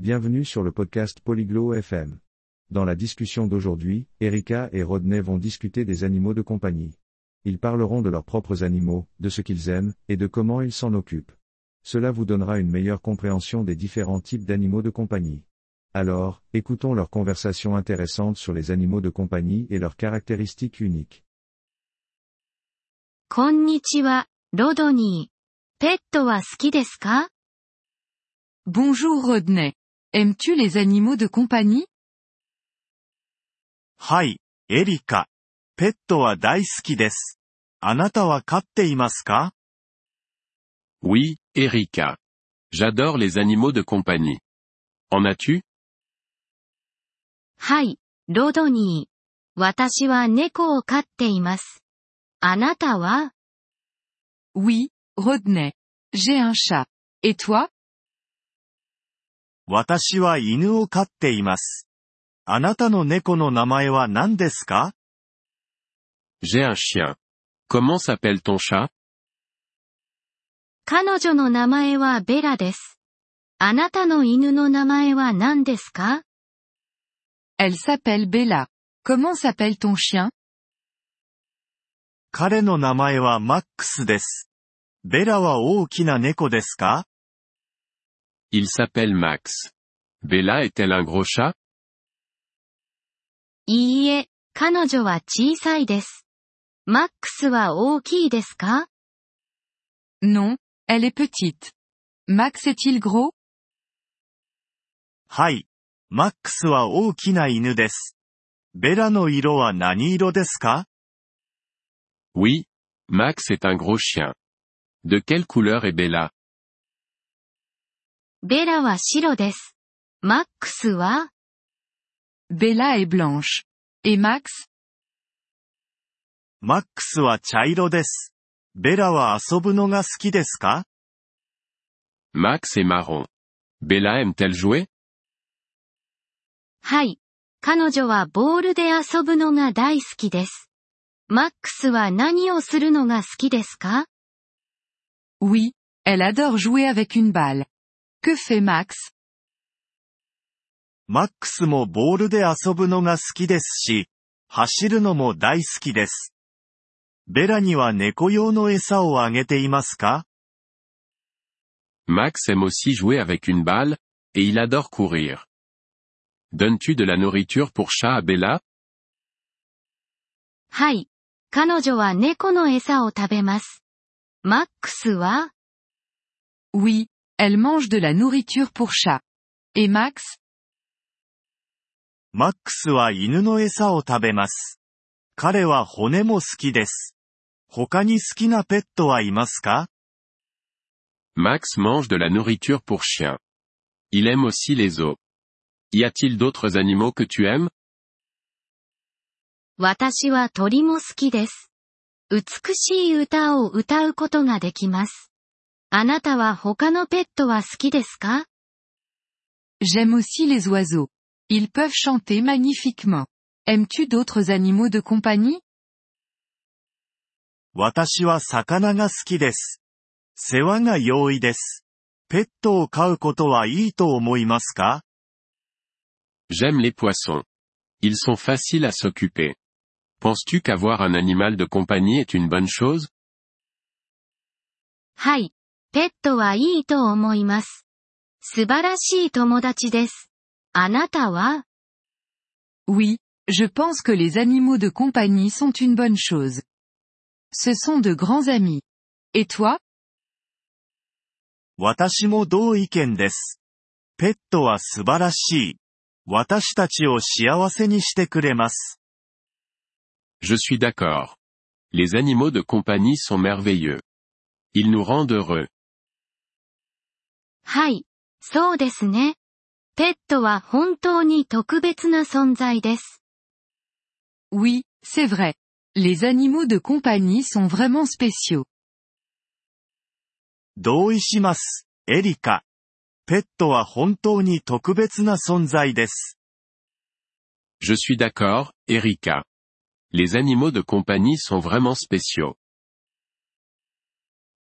Bienvenue sur le podcast Polyglot FM. Dans la discussion d'aujourd'hui, Erika et Rodney vont discuter des animaux de compagnie. Ils parleront de leurs propres animaux, de ce qu'ils aiment, et de comment ils s'en occupent. Cela vous donnera une meilleure compréhension des différents types d'animaux de compagnie. Alors, écoutons leur conversation intéressante sur les animaux de compagnie et leurs caractéristiques uniques. Bonjour Rodney. Aimes-tu les animaux de compagnie はい、エリカ。ペットは大好きです。あなたは飼っていますか Oui, Erika. J'adore les animaux de compagnie. En as-tu はい、ロドニー。私は猫を飼っています。あなたは Oui, Rodney. J'ai un chat. Et toi 私は犬を飼っています。あなたの猫の名前は何ですか J'ai un chien. Comment s'appelle ton chat 彼女の名前はベラです。あなたの犬の名前は何ですか Elle s'appelle Bella. Comment s'appelle ton chien 彼の名前はマックスです。ベラは大きな猫ですか Il s'appelle Max. Bella est-elle un gros chat いいえ、彼女は小さいです。マックスは大きいですか Non, elle est petite. Max est-il gros はい。マックスは大きな犬です。ベラの色は何色ですか Oui. Max est un gros chien. De quelle couleur est Bella ベラは白です。マックスは？ベラエブランシュ。マックスマックスは茶色です。ベラは遊ぶのが好きですか？マックスエマロン。ベラエムテルジュエはい。彼女はボールで遊ぶのが大好きです。マックスは何をするのが好きですか？Oui, elle adore jouer avec une balle. Que fait Max マックスもボールで遊ぶのが好きですし、走るのも大好きです。ベラには猫用の餌をあげていますか Max aime aussi jouer avec une balle, et il adore courir. Donnes-tu de la nourriture pour chat à Bella はい。彼女は猫の餌を食べます。マックスは Oui, elle mange de la nourriture pour chat. Et Max マックスは犬の餌を食べます。彼は骨も好きです。他に好きなペットはいますか Max mange de la nourriture pour chien. Il aime aussi les os. Y a-t-il d'autres animaux que tu aimes 私は鳥も好きです。美しい歌を歌うことができます。あなたは他のペットは好きですか J'aime aussi les oiseaux. Ils peuvent chanter magnifiquement. Aimes-tu d'autres animaux de compagnie 私は魚が好きです。世話が容易です。ペットを飼うことはいいと思いますか J'aime les poissons. Ils sont faciles à s'occuper. Penses-tu qu'avoir un animal de compagnie est une bonne chose はい。 ペットはいいと思います。素晴らしい友達です。あなたは Oui, je pense que les animaux de compagnie sont une bonne chose. Ce sont de grands amis. Et toi 私も同意見です。ペットは素晴らしい。私たちを幸せにしてくれます。 Je suis d'accord. Les animaux de compagnie sont merveilleux. Ils nous rendent heureux. はい。そうですね。ペットは本当に特別な存在です。Oui, c'est vrai. Les animaux de compagnie sont vraiment spéciaux. 同意します。エリカ。ペットは本当に特別な存在です。Je suis d'accord, Erika. Les animaux de compagnie sont vraiment spéciaux.